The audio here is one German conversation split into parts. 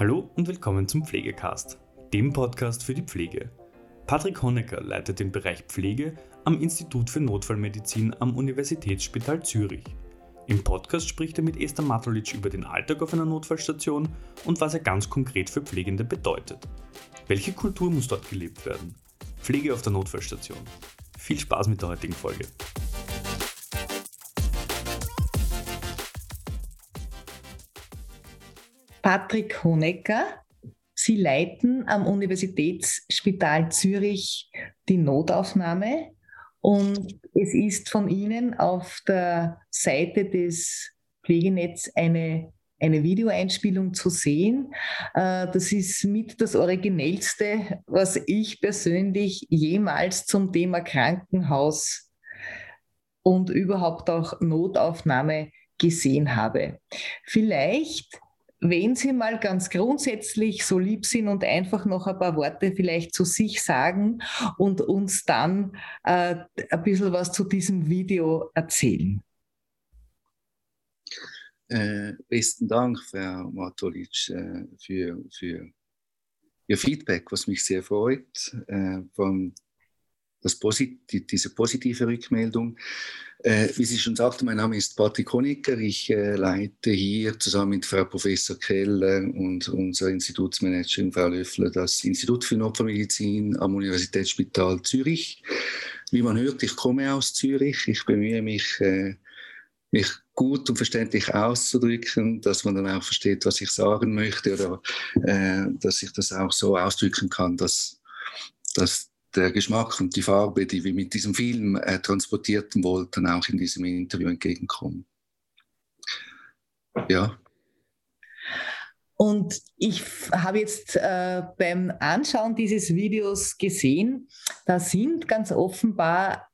Hallo und willkommen zum Pflegecast, dem Podcast für die Pflege. Patrick Honecker leitet den Bereich Pflege am Institut für Notfallmedizin am Universitätsspital Zürich. Im Podcast spricht er mit Esther Matulic über den Alltag auf einer Notfallstation und was er ganz konkret für Pflegende bedeutet. Welche Kultur muss dort gelebt werden? Pflege auf der Notfallstation. Viel Spaß mit der heutigen Folge. Patrick Honecker. Sie leiten am Universitätsspital Zürich die Notaufnahme und es ist von Ihnen auf der Seite des Pflegenetz eine, eine Videoeinspielung zu sehen. Äh, das ist mit das Originellste, was ich persönlich jemals zum Thema Krankenhaus und überhaupt auch Notaufnahme gesehen habe. Vielleicht wenn Sie mal ganz grundsätzlich so lieb sind und einfach noch ein paar Worte vielleicht zu sich sagen und uns dann äh, ein bisschen was zu diesem Video erzählen. Äh, besten Dank, Frau Matolic, äh, für, für Ihr Feedback, was mich sehr freut, äh, von das Posit diese positive Rückmeldung. Äh, wie Sie schon sagte, mein Name ist Patrick Honecker. Ich äh, leite hier zusammen mit Frau Professor Keller und unserer Institutsmanagerin Frau Löffler das Institut für Notfallmedizin am Universitätsspital Zürich. Wie man hört, ich komme aus Zürich. Ich bemühe mich, äh, mich gut und verständlich auszudrücken, dass man dann auch versteht, was ich sagen möchte oder äh, dass ich das auch so ausdrücken kann, dass, dass der Geschmack und die Farbe, die wir mit diesem Film äh, transportierten wollten, auch in diesem Interview entgegenkommen. Ja. Und ich habe jetzt äh, beim Anschauen dieses Videos gesehen, da sind ganz offenbar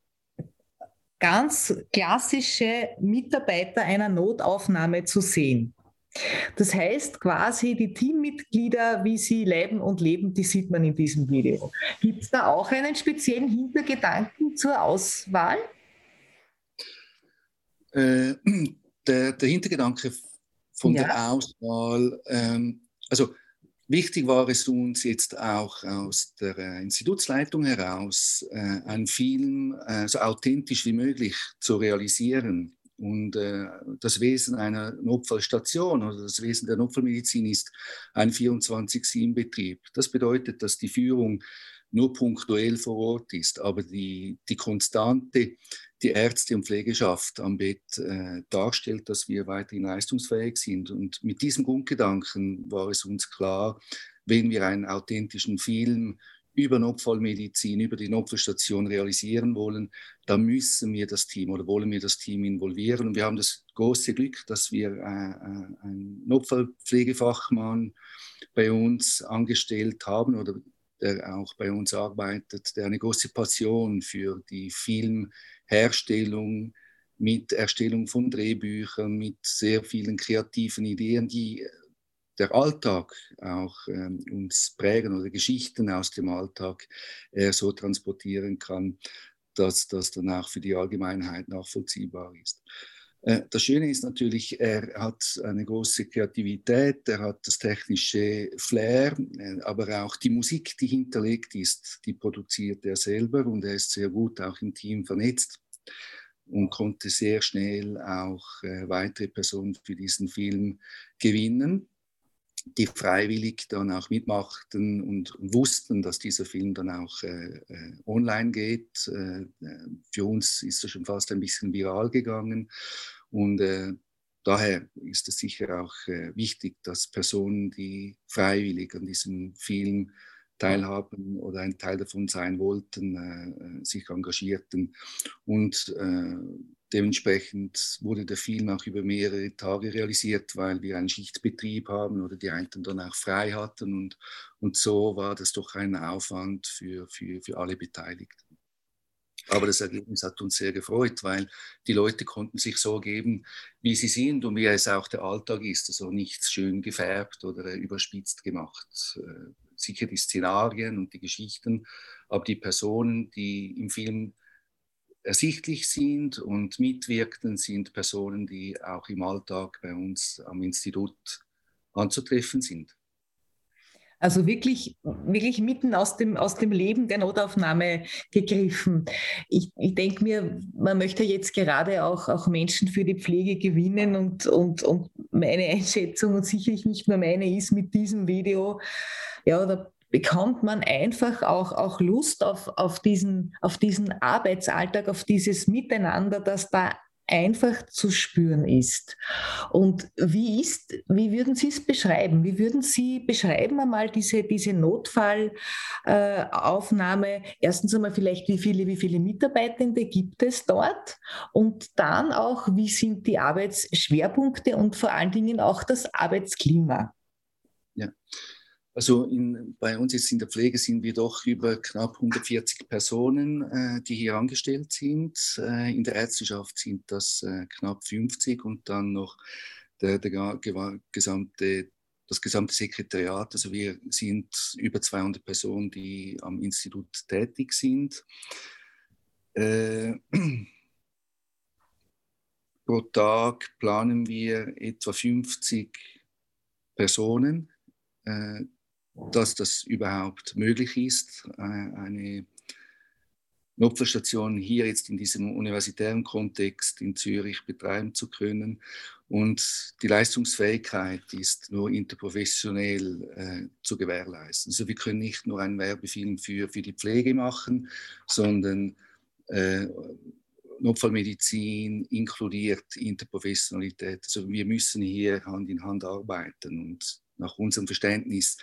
ganz klassische Mitarbeiter einer Notaufnahme zu sehen. Das heißt quasi, die Teammitglieder, wie sie leben und leben, die sieht man in diesem Video. Gibt es da auch einen speziellen Hintergedanken zur Auswahl? Äh, der, der, Hintergedanke von ja. der Auswahl, ähm, also wichtig war es uns jetzt auch aus der Institutsleitung heraus, äh, einen Film äh, so authentisch wie möglich zu realisieren. Und äh, das Wesen einer Notfallstation oder das Wesen der Notfallmedizin ist ein 24-7-Betrieb. Das bedeutet, dass die Führung nur punktuell vor Ort ist, aber die, die Konstante, die Ärzte und Pflegeschaft am Bett äh, darstellt, dass wir weiterhin leistungsfähig sind. Und mit diesem Grundgedanken war es uns klar, wenn wir einen authentischen Film über Notfallmedizin, über die Notfallstation realisieren wollen, dann müssen wir das Team oder wollen wir das Team involvieren. Und wir haben das große Glück, dass wir äh, äh, einen Notfallpflegefachmann bei uns angestellt haben oder der auch bei uns arbeitet, der eine große Passion für die Filmherstellung mit Erstellung von Drehbüchern, mit sehr vielen kreativen Ideen, die der Alltag auch ähm, uns prägen oder Geschichten aus dem Alltag äh, so transportieren kann, dass das dann auch für die Allgemeinheit nachvollziehbar ist. Äh, das Schöne ist natürlich, er hat eine große Kreativität, er hat das technische Flair, äh, aber auch die Musik, die hinterlegt ist, die produziert er selber und er ist sehr gut auch im Team vernetzt und konnte sehr schnell auch äh, weitere Personen für diesen Film gewinnen die freiwillig dann auch mitmachten und, wussten, dass dieser Film dann auch äh, äh online geht. Äh, äh, für uns ist er schon fast ein bisschen viral gegangen und äh, daher ist es sicher auch äh, wichtig, dass Personen, die freiwillig an diesem Film teilhaben oder ein Teil davon sein wollten, sich engagierten und Dementsprechend wurde der Film auch über mehrere Tage realisiert, weil wir einen Schichtbetrieb haben oder die einen dann auch frei hatten. Und, und so war das doch ein Aufwand für, für, für alle Beteiligten. Aber das Ergebnis hat uns sehr gefreut, weil die Leute konnten sich so geben, wie sie sind und wie es auch der Alltag ist. Also nichts schön gefärbt oder überspitzt gemacht. Sicher die Szenarien und die Geschichten, aber die Personen, die im Film ersichtlich sind und mitwirkten, sind Personen, die auch im Alltag bei uns am Institut anzutreffen sind. Also wirklich, wirklich mitten aus dem, aus dem Leben der Notaufnahme gegriffen. Ich, ich denke mir, man möchte jetzt gerade auch, auch Menschen für die Pflege gewinnen und, und, und meine Einschätzung und sicherlich nicht nur meine ist mit diesem Video, ja, da bekommt man einfach auch, auch Lust auf, auf, diesen, auf diesen Arbeitsalltag, auf dieses Miteinander, das da einfach zu spüren ist. Und wie ist, wie würden Sie es beschreiben? Wie würden Sie beschreiben einmal diese, diese Notfallaufnahme? Erstens einmal vielleicht, wie viele, wie viele Mitarbeitende gibt es dort? Und dann auch, wie sind die Arbeitsschwerpunkte und vor allen Dingen auch das Arbeitsklima? Ja, also in, bei uns jetzt in der Pflege sind wir doch über knapp 140 Personen, äh, die hier angestellt sind. Äh, in der Ärzteschaft sind das äh, knapp 50 und dann noch der, der gesamte, das gesamte Sekretariat. Also wir sind über 200 Personen, die am Institut tätig sind. Äh, pro Tag planen wir etwa 50 Personen äh, dass das überhaupt möglich ist, äh, eine Notfallstation hier jetzt in diesem universitären Kontext in Zürich betreiben zu können. Und die Leistungsfähigkeit ist nur interprofessionell äh, zu gewährleisten. Also wir können nicht nur einen Werbefilm für, für die Pflege machen, sondern äh, Notfallmedizin inkludiert Interprofessionalität. Also wir müssen hier Hand in Hand arbeiten und nach unserem Verständnis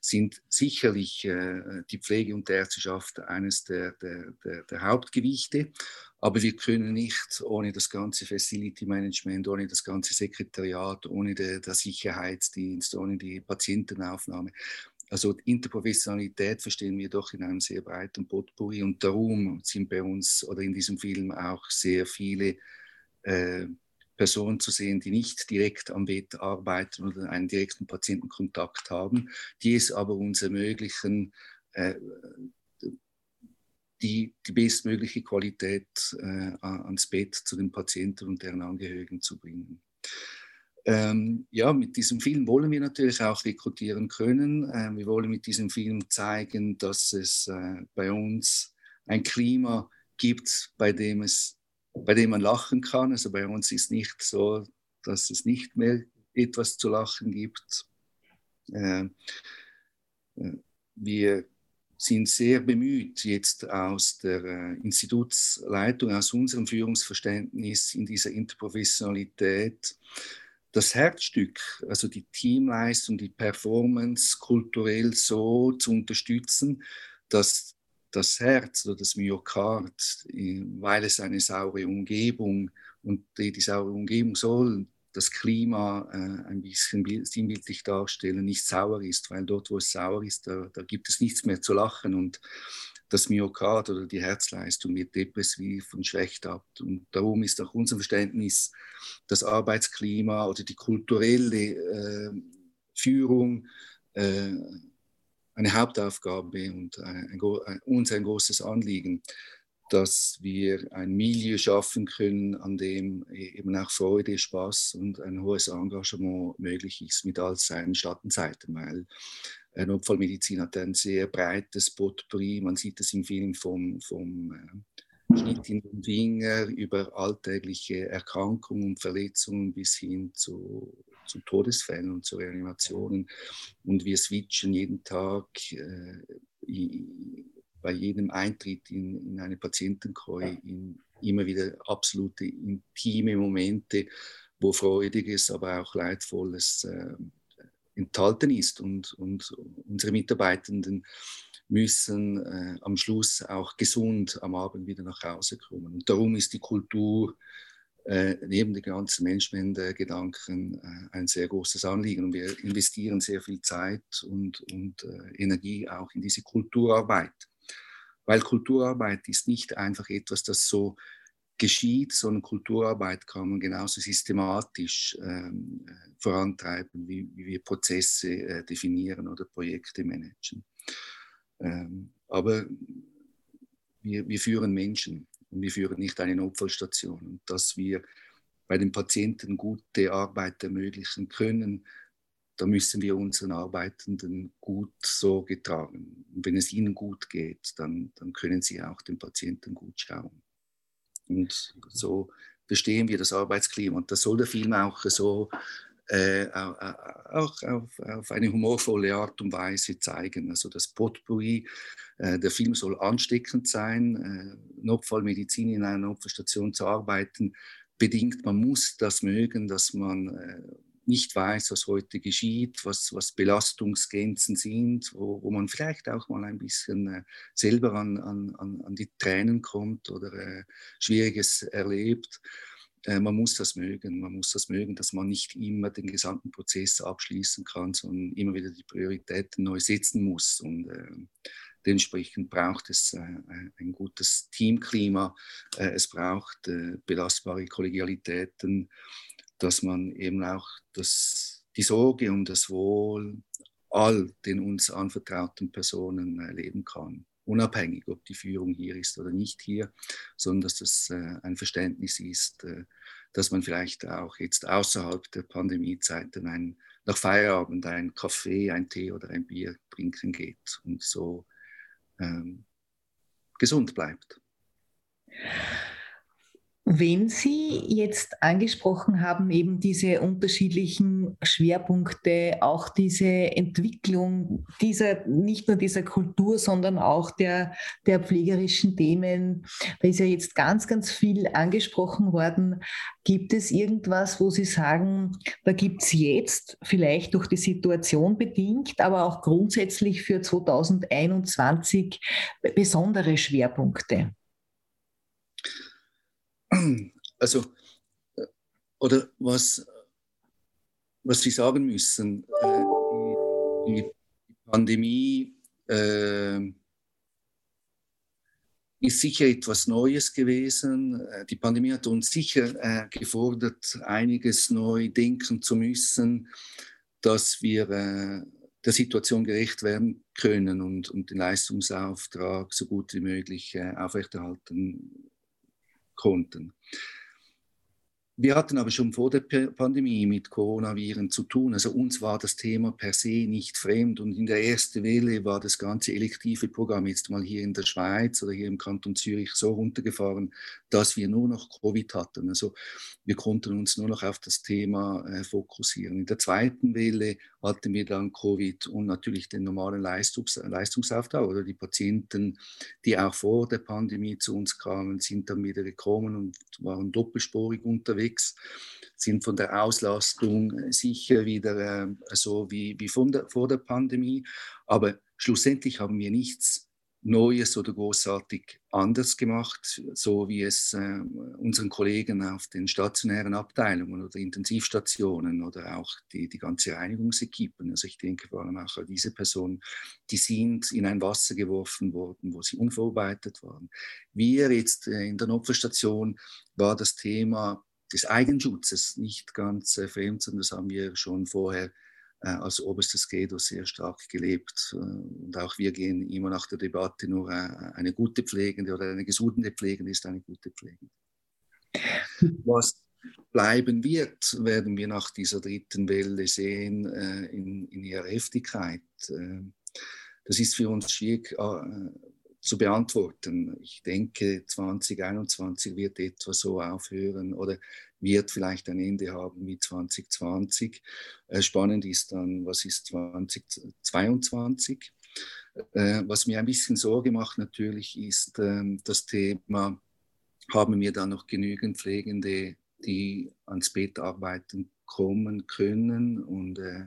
sind sicherlich äh, die Pflege und der Ärzteschaft eines der, der, der, der, Hauptgewichte. Aber wir können nicht ohne das ganze Facility Management, ohne das ganze Sekretariat, ohne der, der Sicherheitsdienst, ohne die Patientenaufnahme. Also Interprofessionalität verstehen wir doch in einem sehr breiten Potpourri und darum sind bei uns oder in diesem Film auch sehr viele äh, Personen zu sehen, die nicht direkt am Bett arbeiten oder einen direkten Patientenkontakt haben, die es aber uns ermöglichen, äh, die, die bestmögliche Qualität äh, ans Bett zu den Patienten und deren Angehörigen zu bringen. Ähm, ja, mit diesem Film wollen wir natürlich auch rekrutieren können. Ähm, wir wollen mit diesem Film zeigen, dass es äh, bei uns ein Klima gibt, bei dem es bei dem man lachen kann. Also bei uns ist nicht so, dass es nicht mehr etwas zu lachen gibt. Äh, äh, wir sind sehr bemüht, jetzt aus der äh, Institutsleitung, aus unserem Führungsverständnis in dieser Interprofessionalität, das Herzstück, also die Teamleistung, die Performance kulturell so zu unterstützen, dass das Herz oder das Myokard, weil es eine saure Umgebung und die, die saure Umgebung soll das Klima äh, ein bisschen sinnbildlich darstellen, nicht sauer ist, weil dort, wo es sauer ist, da, da gibt es nichts mehr zu lachen und das Myokard oder die Herzleistung wird depressiv und schwächt ab. Und darum ist nach unserem Verständnis das Arbeitsklima oder die kulturelle äh, Führung äh, eine Hauptaufgabe und ein, ein, uns ein großes Anliegen, dass wir ein Milieu schaffen können, an dem eben auch Freude, Spaß und ein hohes Engagement möglich ist mit all seinen Schattenzeiten, weil Notfallmedizin hat ein sehr breites Potpourri. Man sieht es im Film vom, vom äh, Schnitt in den Finger über alltägliche Erkrankungen und Verletzungen bis hin zu zu Todesfällen und zu Reanimationen. Und wir switchen jeden Tag äh, bei jedem Eintritt in, in eine Patientenkreue in immer wieder absolute intime Momente, wo Freudiges, aber auch Leidvolles äh, enthalten ist. Und, und unsere Mitarbeitenden müssen äh, am Schluss auch gesund am Abend wieder nach Hause kommen. Und darum ist die Kultur äh, neben den ganzen Menschengedanken äh, ein sehr großes Anliegen. Und wir investieren sehr viel Zeit und, und äh, Energie auch in diese Kulturarbeit. Weil Kulturarbeit ist nicht einfach etwas, das so geschieht, sondern Kulturarbeit kann man genauso systematisch ähm, vorantreiben, wie, wie, wir Prozesse äh, definieren oder Projekte managen. Ähm, aber wir, wir führen Menschen und wir führen nicht eine Notfallstation. Und dass wir bei den Patienten gute Arbeit ermöglichen können, da müssen wir unseren Arbeitenden gut Sorge tragen. Und wenn es ihnen gut geht, dann, dann können sie auch den Patienten gut schauen. Und so verstehen wir das Arbeitsklima. Und das soll der Film auch so äh, auch auf, auf, eine humorvolle Art und Weise zeigen. Also das Potpourri, äh, der Film soll ansteckend sein. Äh, Notfallmedizin in einer Notfallstation zu arbeiten, bedingt, man muss das mögen, dass man äh, nicht weiß, was heute geschieht, was, was Belastungsgrenzen sind, wo, wo man vielleicht auch mal ein bisschen äh, selber an, an, an die Tränen kommt oder äh, Schwieriges erlebt. Äh, man muss das mögen. Man muss das mögen, dass man nicht immer den gesamten Prozess abschließen kann, sondern immer wieder die Prioritäten neu setzen muss. Und äh, dementsprechend braucht es äh, ein gutes Teamklima. Äh, es braucht äh, belastbare Kollegialitäten dass man eben auch das, die Sorge um das Wohl all den uns anvertrauten Personen erleben kann. Unabhängig, ob die Führung hier ist oder nicht hier, sondern dass das äh, ein Verständnis ist, äh, dass man vielleicht auch jetzt außerhalb der Pandemiezeiten ein, nach Feierabend ein Kaffee, ein Tee oder ein Bier trinken geht und so ähm, gesund bleibt. Wenn Sie jetzt angesprochen haben, eben diese unterschiedlichen Schwerpunkte, auch diese Entwicklung dieser, nicht nur dieser Kultur, sondern auch der, der pflegerischen Themen, da ist ja jetzt ganz, ganz viel angesprochen worden. Gibt es irgendwas, wo Sie sagen, da gibt es jetzt vielleicht durch die Situation bedingt, aber auch grundsätzlich für 2021 besondere Schwerpunkte? Also, äh, oder was, was Sie sagen müssen, äh, die, die, Pandemie äh, ist sicher etwas Neues gewesen. Äh, die Pandemie hat uns sicher äh, gefordert, einiges neu denken zu müssen, dass wir äh, der Situation gerecht werden können und, und den Leistungsauftrag so gut wie möglich aufrechterhalten konnten. Wir hatten aber schon vor der Pandemie mit Coronaviren zu tun. Also uns war das Thema per se nicht fremd. Und in der ersten Welle war das ganze elektive Programm jetzt mal hier in der Schweiz oder hier im Kanton Zürich so runtergefahren, dass wir nur noch Covid hatten. Also wir konnten uns nur noch auf das Thema äh, fokussieren. In der zweiten Welle hatten wir dann Covid und natürlich den normalen Leistungs Leistungsauftrag oder die Patienten, die auch vor der Pandemie zu uns kamen, sind dann wieder gekommen und waren doppelspurig unterwegs, sind von der Auslastung sicher wieder äh, so wie, wie der, vor der Pandemie. Aber schlussendlich haben wir nichts Neues oder großartig anders gemacht, so wie es äh, unseren Kollegen auf den stationären Abteilungen oder Intensivstationen oder auch die, die ganze Reinigungsequipen, also ich denke vor allem auch an diese Personen, die sind in ein Wasser geworfen worden, wo sie unvorbereitet waren. Wir jetzt äh, in der Notfallstation war das Thema des Eigenschutzes nicht ganz äh, fremd, sondern das haben wir schon vorher äh, als oberstes Credo sehr stark gelebt. Äh, und auch wir gehen immer nach der Debatte nur äh, eine gute Pflegende oder eine gesunde Pflegende ist eine gute Pflegende. Was bleiben wird, werden wir nach dieser dritten Welle sehen in, in ihrer Heftigkeit. das ist für uns schwierig zu beantworten. Ich denke, 2021 wird etwa so aufhören oder wird vielleicht ein Ende haben wie 2020. Äh, spannend ist dann, was ist 2022? Äh, was mir ein bisschen Sorge macht natürlich, ist ähm, das Thema, haben wir dann noch genügend Pflegende, die ans Bett arbeiten kommen können und äh,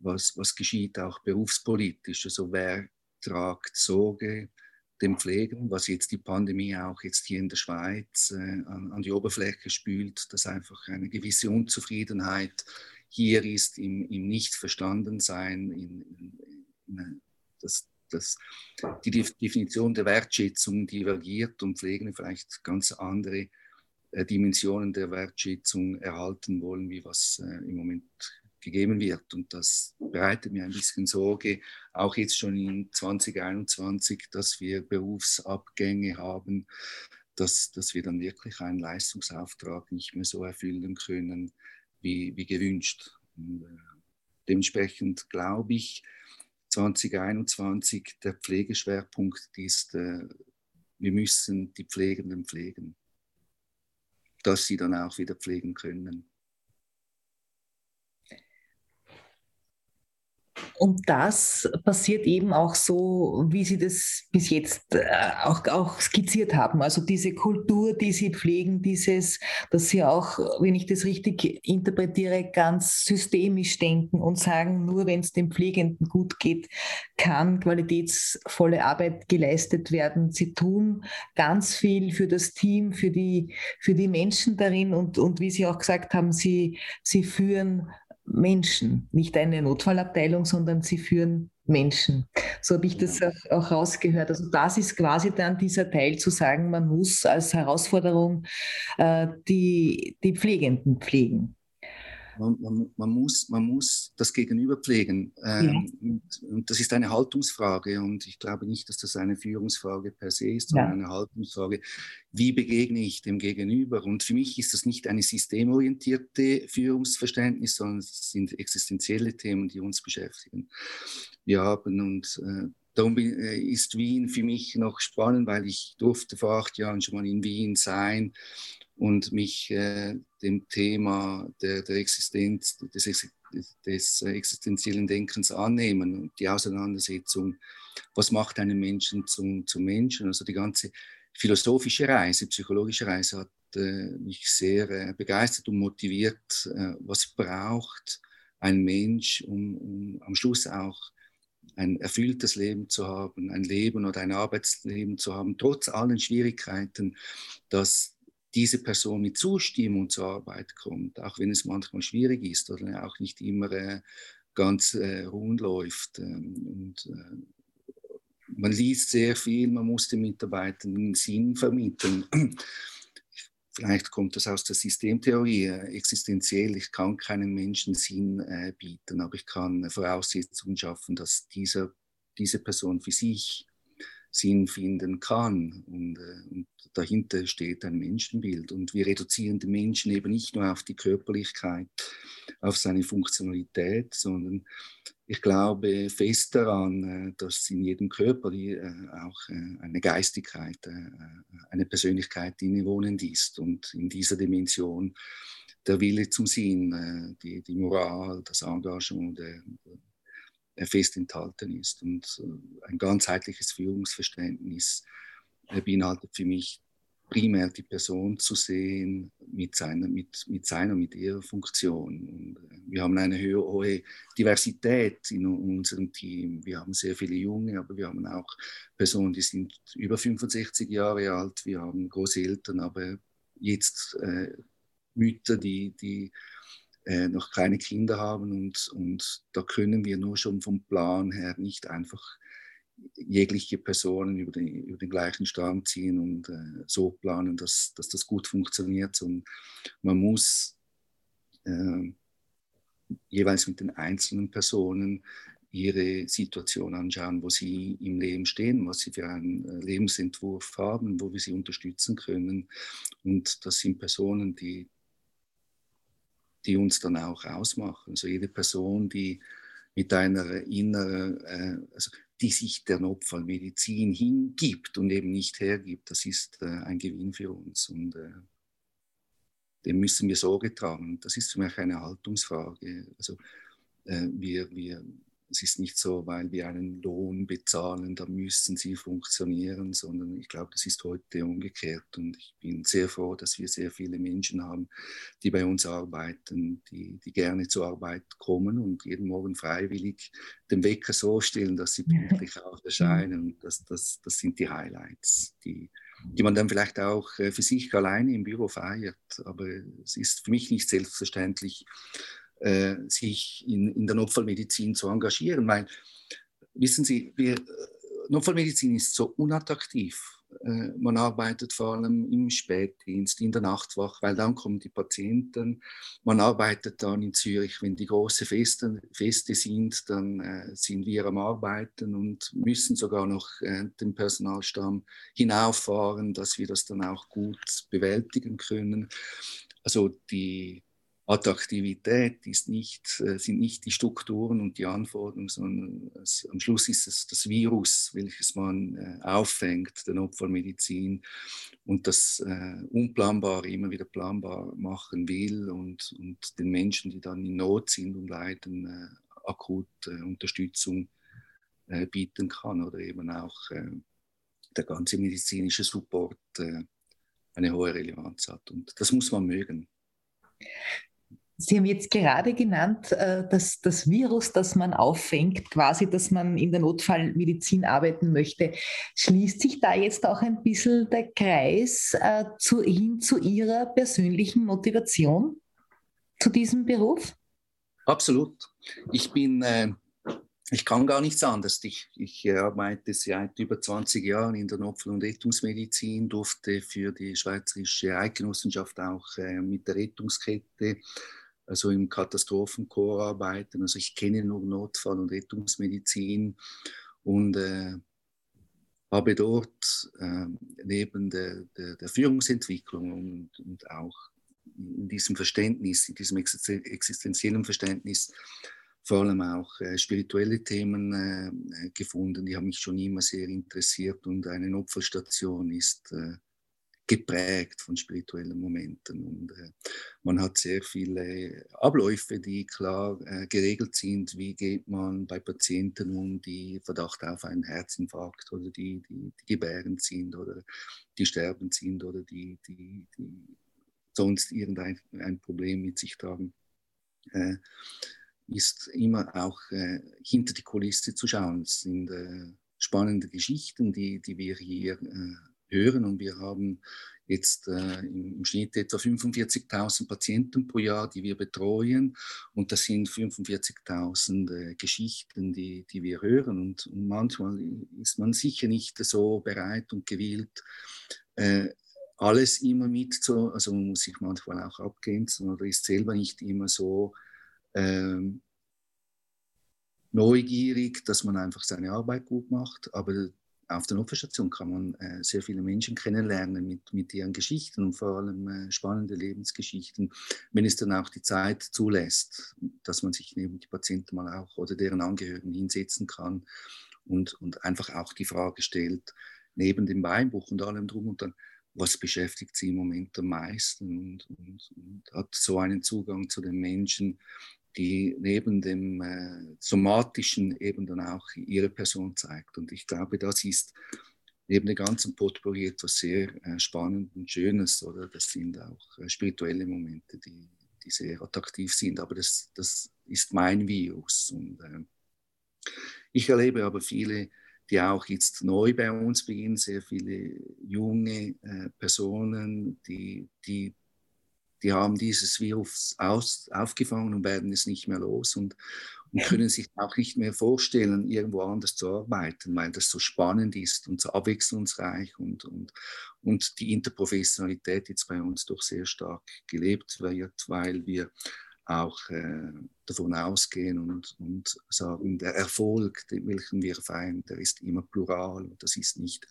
was, was geschieht auch berufspolitisch? Also wer tragt Sorge dem Pflegen, was jetzt die Pandemie auch jetzt hier in der Schweiz äh, an, an, die Oberfläche spült, dass einfach eine gewisse Unzufriedenheit hier ist im, im Nicht-Verstanden-Sein, in, in, in, das, das, die Definition der Wertschätzung divergiert und Pflegende vielleicht ganz andere äh, Dimensionen der Wertschätzung erhalten wollen, wie was äh, im Moment gegeben wird. Und das bereitet mir ein bisschen Sorge, auch jetzt schon in 2021, dass wir Berufsabgänge haben, dass, dass wir dann wirklich einen Leistungsauftrag nicht mehr so erfüllen können wie, wie gewünscht. Und, äh, dementsprechend glaube ich, 2021 der Pflegeschwerpunkt ist, äh, wir müssen die Pflegenden pflegen, dass sie dann auch wieder pflegen können. Und das passiert eben auch so, wie Sie das bis jetzt äh, auch, auch skizziert haben. Also diese Kultur, die Sie pflegen, dieses, dass Sie auch, wenn ich das richtig interpretiere, ganz systemisch denken und sagen, nur wenn es dem Pflegenden gut geht, kann qualitätsvolle Arbeit geleistet werden. Sie tun ganz viel für das Team, für die, für die Menschen darin und, und wie Sie auch gesagt haben, Sie, Sie führen Menschen, nicht eine Notfallabteilung, sondern sie führen Menschen. So habe ich das auch rausgehört. Also das ist quasi dann dieser Teil zu sagen, man muss als Herausforderung äh, die, die Pflegenden pflegen. Man, man, man, muss, man muss das Gegenüber pflegen. Ähm, ja. und, und, das ist eine Haltungsfrage. Und ich glaube nicht, dass das eine Führungsfrage per se ist, sondern ja. eine Haltungsfrage. Wie begegne ich dem Gegenüber? Und für mich ist das nicht eine systemorientierte Führungsverständnis, sondern es sind existenzielle Themen, die uns beschäftigen. Wir haben und äh, Darum äh, ist Wien für mich noch spannend, weil ich durfte vor acht Jahren schon mal in Wien sein und mich äh, dem Thema der, der Existenz, des, des, existenziellen Denkens annehmen und die Auseinandersetzung, was macht einen Menschen zum, zum Menschen. Also die ganze philosophische Reise, psychologische Reise hat äh, mich sehr äh, begeistert und motiviert, äh, was braucht ein Mensch, um, um am Schluss auch ein erfülltes Leben zu haben, ein Leben oder ein Arbeitsleben zu haben, trotz allen Schwierigkeiten, dass diese Person mit Zustimmung zur Arbeit kommt, auch wenn es manchmal schwierig ist oder auch nicht immer äh, ganz äh, rund läuft. Ähm, und äh, man liest sehr viel, man muss den Mitarbeitern Sinn vermitteln. Vielleicht kommt das aus der Systemtheorie, äh, existenziell. Ich kann keinem Menschen Sinn äh, bieten, aber ich kann Voraussetzungen schaffen, dass dieser, diese Person für sich Sinn finden kann. Und, äh, und, dahinter steht ein Menschenbild. Und wir reduzieren den Menschen eben nicht nur auf die Körperlichkeit, auf seine Funktionalität, sondern ich glaube fest daran, äh, dass in jedem Körper äh, auch eine Geistigkeit, eine Persönlichkeit innewohnend ist. Und in dieser Dimension der Wille zum Sinn, die, die Moral, das Engagement, der, fest enthalten ist. Und äh, ein ganzheitliches Führungsverständnis beinhaltet für mich primär die Person zu sehen mit seiner, mit, mit seiner, mit ihrer Funktion. Und äh, wir haben eine hohe Diversität in unserem Team. Wir haben sehr viele Junge, aber wir haben auch Personen, die sind über 65 Jahre alt. Wir haben Großeltern, aber jetzt äh, Mütter, die, die äh, noch keine Kinder haben und, und da können wir nur schon vom Plan her nicht einfach jegliche Personen über den, über den gleichen Strang ziehen und äh, so planen, dass, dass das gut funktioniert. Und man muss äh, jeweils mit den einzelnen Personen ihre Situation anschauen, wo sie im Leben stehen, was sie für einen äh, Lebensentwurf haben, wo wir sie unterstützen können. Und das sind Personen, die die uns dann auch ausmachen. Also jede Person, die mit einer inneren, äh, also die sich der Notfallmedizin hingibt und eben nicht hergibt, das ist äh, ein Gewinn für uns. Und äh, dem müssen wir Sorge tragen. Das ist für mich eine Haltungsfrage. Also äh, wir, wir es ist nicht so, weil wir einen Lohn bezahlen, da müssen sie funktionieren, sondern ich glaube, das ist heute umgekehrt. Und ich bin sehr froh, dass wir sehr viele Menschen haben, die bei uns arbeiten, die, die gerne zur Arbeit kommen und jeden Morgen freiwillig den Wecker so stellen, dass sie pünktlich auch erscheinen. Das, das, das sind die Highlights, die, die man dann vielleicht auch äh, für sich alleine im Büro feiert. Aber es ist für mich nicht selbstverständlich, äh, sich in, in der Notfallmedizin zu engagieren. Weil, wissen Sie, wir, Notfallmedizin ist so unattraktiv. Äh, man arbeitet vor allem im Spätdienst, in der Nachtwache, weil dann kommen die Patienten. Man arbeitet dann in Zürich, wenn die großen Feste, Feste sind, dann äh, sind wir am Arbeiten und müssen sogar noch äh, den Personalstamm hinauffahren, dass wir das dann auch gut bewältigen können. Also die, Attraktivität ist nicht, äh, sind nicht die Strukturen und die Anforderungen, sondern es, am Schluss ist es das Virus, welches man äh, auffängt, der Notfallmedizin und das äh, Unplanbare immer wieder planbar machen will und, und den Menschen, die dann in Not sind und leiden, akut Unterstützung bieten kann oder eben auch der ganze medizinische Support eine hohe Relevanz hat. Und das muss man mögen. Sie haben jetzt gerade genannt, äh, dass das Virus, das man auffängt, quasi, dass man in der Notfallmedizin arbeiten möchte. Schließt sich da jetzt auch ein bisschen der Kreis äh, zu, hin zu Ihrer persönlichen Motivation zu diesem Beruf? Absolut. Ich bin, äh, ich kann gar nichts anderes. Ich, ich arbeite seit über 20 Jahren in der Notfall- und Rettungsmedizin, durfte für die Schweizerische Eidgenossenschaft auch mit der Rettungskette also im Katastrophenchor arbeiten. Also ich kenne nur Notfall- und Rettungsmedizin und äh, habe dort äh, neben der, der, der Führungsentwicklung und, und, auch in diesem Verständnis, in diesem existenziellen Verständnis, vor allem auch äh, spirituelle Themen äh, gefunden. Die haben mich schon immer sehr interessiert und eine Notfallstation ist äh, geprägt von spirituellen Momenten. Und äh, man hat sehr viele Abläufe, die klar äh, geregelt sind. Wie geht man bei Patienten um, die Verdacht auf einen Herzinfarkt oder die, die, die gebärend sind oder die sterbend sind oder die, die, die sonst irgendein ein Problem mit sich tragen. Äh, ist immer auch äh, hinter die Kulisse zu schauen. Es sind äh, spannende Geschichten, die, die wir hier äh, hören. Und wir haben jetzt äh, im Schnitt etwa 45.000 Patienten pro Jahr, die wir betreuen. Und das sind 45.000 äh, Geschichten, die, die wir hören. Und, und, manchmal ist man sicher nicht so bereit und gewillt, äh, alles immer mit zu, also man muss sich manchmal auch abgrenzen oder ist selber nicht immer so ähm, neugierig, dass man einfach seine Arbeit gut macht. Aber auf der Notfallstation kann man äh, sehr viele Menschen kennenlernen mit, mit ihren Geschichten und vor allem äh, spannende Lebensgeschichten, wenn es dann auch die Zeit zulässt, dass man sich neben die Patienten mal auch oder deren Angehörigen hinsetzen kann und, und einfach auch die Frage stellt, neben dem Beinbuch und allem drum und dann, was beschäftigt sie im Moment am meisten und, und, und hat so einen Zugang zu den Menschen, die neben dem äh, somatischen eben dann auch ihre Person zeigt. Und ich glaube, das ist neben dem ganzen Potpourri etwas sehr äh, Spannendes und Schönes. Oder das sind auch äh, spirituelle Momente, die, die sehr attraktiv sind. Aber das, das ist mein Virus. Und äh, ich erlebe aber viele, die auch jetzt neu bei uns beginnen, sehr viele junge äh, Personen, die, die die haben dieses Virus aus, aufgefangen und werden es nicht mehr los und, und können sich auch nicht mehr vorstellen, irgendwo anders zu arbeiten, weil das so spannend ist und so abwechslungsreich und, und, und die Interprofessionalität jetzt bei uns doch sehr stark gelebt wird, weil wir auch äh, davon ausgehen und, und sagen, der Erfolg, den, welchen wir feiern, der ist immer plural und das ist nicht,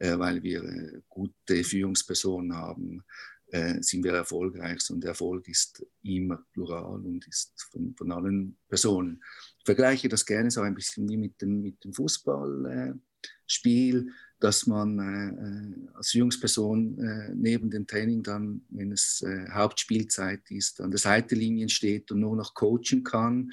äh, weil wir äh, gute Führungspersonen haben, äh, sind wir erfolgreich, der Erfolg ist immer plural und ist von, von allen Personen. Ich vergleiche das gerne so ein bisschen wie mit dem, mit dem Fußballspiel, äh, dass man äh, äh, als Führungsperson äh, neben dem Training dann, wenn es äh, Hauptspielzeit ist, an der Seitenlinie steht und nur noch coachen kann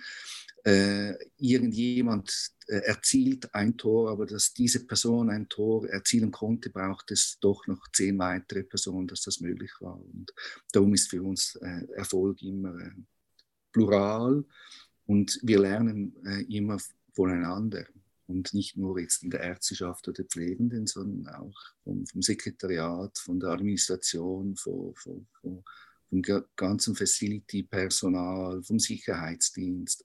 irgendjemand erzielt ein Tor, aber dass diese Person ein Tor erzielen konnte, braucht es doch noch zehn weitere Personen, dass das möglich war. Und darum ist für uns äh, Erfolg immer äh, plural und wir lernen äh, immer voneinander. Und nicht nur jetzt in der Ärzteschaft oder Pflegenden, sondern auch vom, vom Sekretariat, von der Administration, von, von, von vom ganzen Facility-Personal, vom Sicherheitsdienst.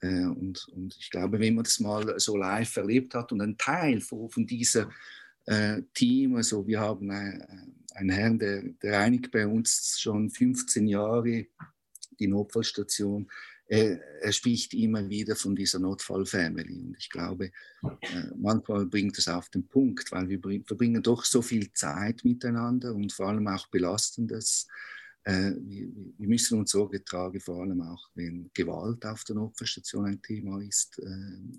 Äh, und, und ich glaube, wenn man das mal so live erlebt hat und ein Teil von, von dieser äh, Team, also wir haben äh, einen Herrn, der, der reinigt bei uns schon 15 Jahre die Notfallstation. Er, er, spricht immer wieder von dieser Notfallfamily. Und ich glaube, äh, manchmal bringt es auf den Punkt, weil wir verbringen doch so viel Zeit miteinander und vor allem auch belastendes äh, wir, wir, müssen uns Sorge tragen, vor allem auch, wenn Gewalt auf der Notfallstation ein Thema ist, äh,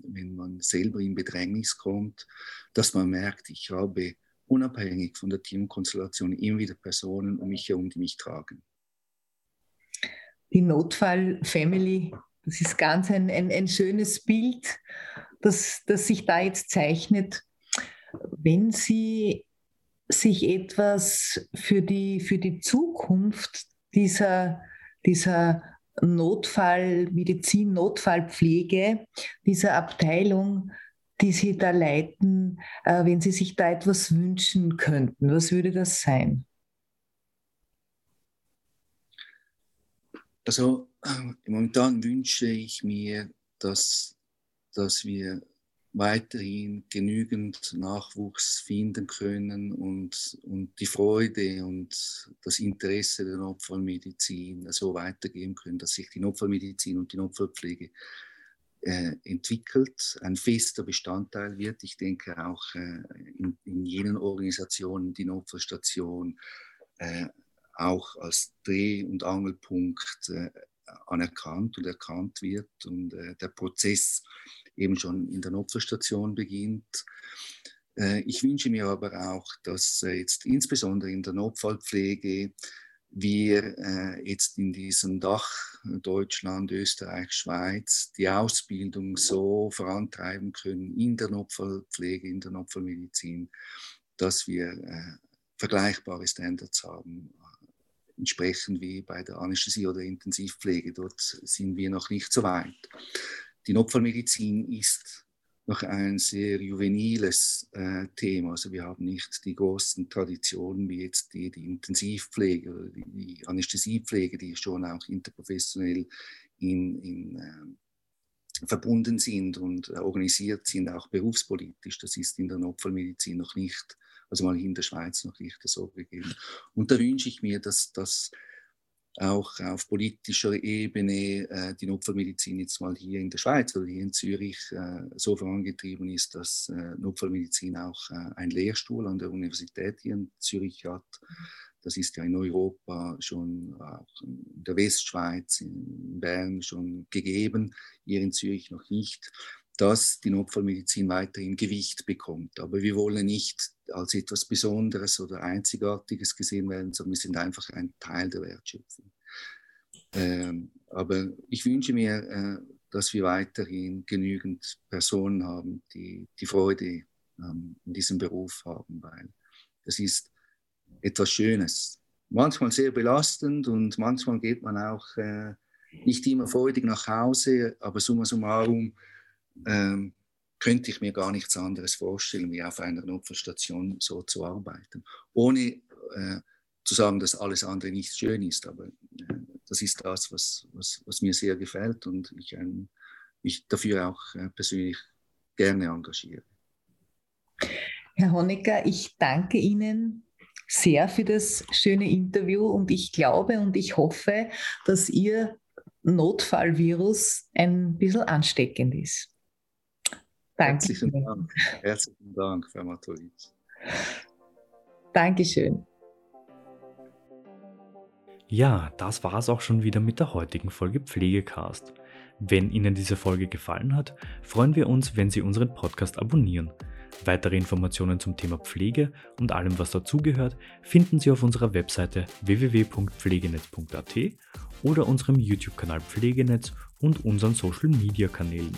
wenn man selber in Bedrängnis kommt, dass man merkt, ich habe unabhängig von der Teamkonstellation immer wieder Personen um mich herum, die mich tragen. Die Notfall-Family, das ist ganz ein, ein, ein schönes Bild, das, das sich da jetzt zeichnet. Wenn Sie sich etwas für die, für die Zukunft dieser, dieser Notfallmedizin, Notfallpflege, dieser Abteilung, die Sie da leiten, äh, wenn Sie sich da etwas wünschen könnten? Was würde das sein? Also äh, momentan wünsche ich mir, dass, dass wir weiterhin genügend Nachwuchs finden können und, und die Freude und das Interesse der Notfallmedizin so weitergeben können, dass sich die Notfallmedizin und die Notfallpflege äh, entwickelt, ein fester Bestandteil wird. Ich denke auch äh, in, in, jenen Organisationen die Notfallstation äh, auch als Dreh- und Angelpunkt äh, anerkannt und erkannt wird und äh, der Prozess eben schon in der Notfallstation beginnt. Äh, ich wünsche mir aber auch, dass äh, jetzt insbesondere in der Notfallpflege wir äh, jetzt in diesem Dach Deutschland, Österreich, Schweiz die Ausbildung so vorantreiben können in der Notfallpflege, in der Notfallmedizin, dass wir vergleichbare Standards haben, entsprechend wie bei der Anästhesie oder Intensivpflege. Dort sind wir noch nicht so weit die Notfallmedizin ist noch ein sehr juveniles äh, Thema. Also wir haben nicht die großen Traditionen wie jetzt die, die Intensivpflege oder die, die, Anästhesiepflege, die schon auch interprofessionell in, in äh, verbunden sind und äh, organisiert sind, auch berufspolitisch. Das ist in der Notfallmedizin noch nicht, also mal in der Schweiz noch nicht so gegeben. Und da wünsche ich mir, dass das auch auf politischer Ebene äh, die Notfallmedizin jetzt mal hier in der Schweiz oder hier in Zürich äh, so vorangetrieben ist, dass äh, Notfallmedizin auch äh, einen Lehrstuhl an der Universität hier in Zürich hat. Das ist ja in Europa schon, auch in der Westschweiz, in Bern schon gegeben, hier in Zürich noch nicht dass die Notfallmedizin weiterhin Gewicht bekommt. Aber wir wollen nicht als etwas Besonderes oder Einzigartiges gesehen werden, sondern wir sind einfach ein Teil der Wertschöpfung. Ähm, aber ich wünsche mir, äh, dass wir weiterhin genügend Personen haben, die die Freude ähm, in diesem Beruf haben, weil das ist etwas Schönes. Manchmal sehr belastend und manchmal geht man auch äh, nicht immer freudig nach Hause, aber summa summarum ähm, könnte ich mir gar nichts anderes vorstellen, wie auf einer Notfallstation so zu arbeiten. Ohne äh, zu sagen, dass alles andere nicht schön ist, aber äh, das ist das, was, was, was, mir sehr gefällt und ich ähm, mich dafür auch äh, persönlich gerne engagiere. Herr Honecker, ich danke Ihnen sehr für das schöne Interview und ich glaube und ich hoffe, dass Ihr Notfallvirus ein bisschen ansteckend ist. Danke. Herzlichen Dank. Herzlichen Dank, Frau. Dankeschön. Ja, das war es auch schon wieder mit der heutigen Folge Pflegecast. Wenn Ihnen diese Folge gefallen hat, freuen wir uns, wenn Sie unseren Podcast abonnieren. Weitere Informationen zum Thema Pflege und allem, was dazugehört, finden Sie auf unserer Webseite www.pflegenetz.at oder unserem YouTube-Kanal Pflegenetz und unseren Social-Media-Kanälen.